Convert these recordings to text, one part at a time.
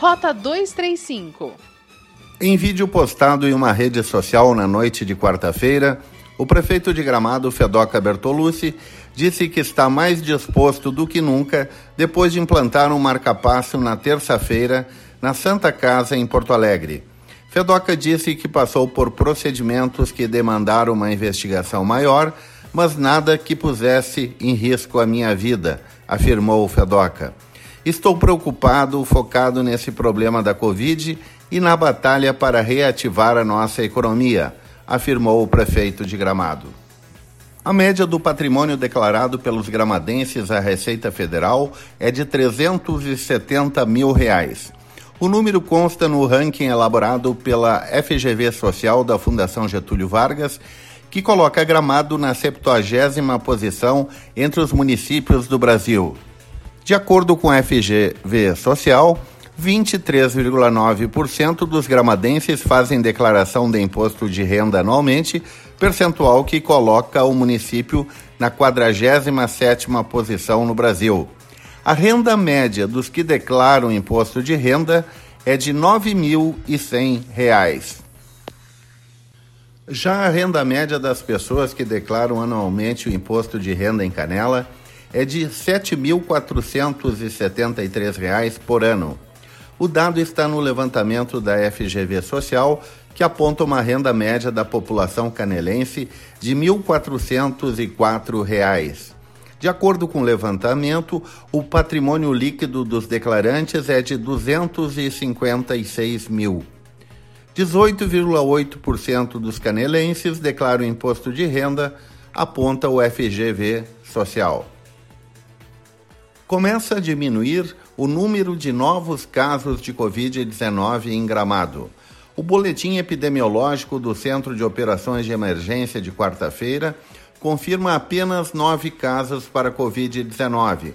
Rota 235. Em vídeo postado em uma rede social na noite de quarta-feira, o prefeito de Gramado, Fedoca Bertolucci, disse que está mais disposto do que nunca depois de implantar um marcapasso na terça-feira na Santa Casa, em Porto Alegre. Fedoca disse que passou por procedimentos que demandaram uma investigação maior, mas nada que pusesse em risco a minha vida, afirmou Fedoca. Estou preocupado, focado nesse problema da Covid e na batalha para reativar a nossa economia, afirmou o prefeito de Gramado. A média do patrimônio declarado pelos gramadenses à Receita Federal é de 370 mil reais. O número consta no ranking elaborado pela FGV Social da Fundação Getúlio Vargas, que coloca Gramado na 70 posição entre os municípios do Brasil. De acordo com a FGV Social, 23,9% dos gramadenses fazem declaração de imposto de renda anualmente, percentual que coloca o município na 47ª posição no Brasil. A renda média dos que declaram imposto de renda é de R$ 9.100. Já a renda média das pessoas que declaram anualmente o imposto de renda em Canela é de R$ 7.473 por ano. O dado está no levantamento da FGV Social, que aponta uma renda média da população canelense de R$ 1.404. De acordo com o levantamento, o patrimônio líquido dos declarantes é de 256 mil. 18,8% dos canelenses declaram imposto de renda, aponta o FGV Social começa a diminuir o número de novos casos de Covid-19 em Gramado. O boletim epidemiológico do Centro de Operações de Emergência de quarta-feira confirma apenas nove casos para Covid-19.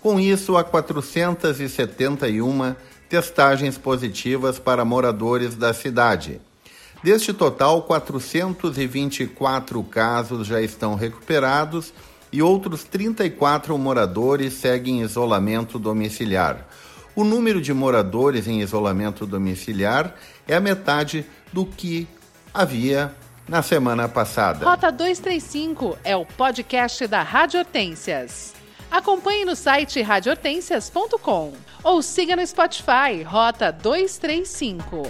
Com isso, há 471 testagens positivas para moradores da cidade. Deste total, 424 casos já estão recuperados e outros 34 moradores seguem em isolamento domiciliar. O número de moradores em isolamento domiciliar é a metade do que havia na semana passada. Rota 235 é o podcast da Rádio Hortências. Acompanhe no site radiohortências.com ou siga no Spotify Rota 235.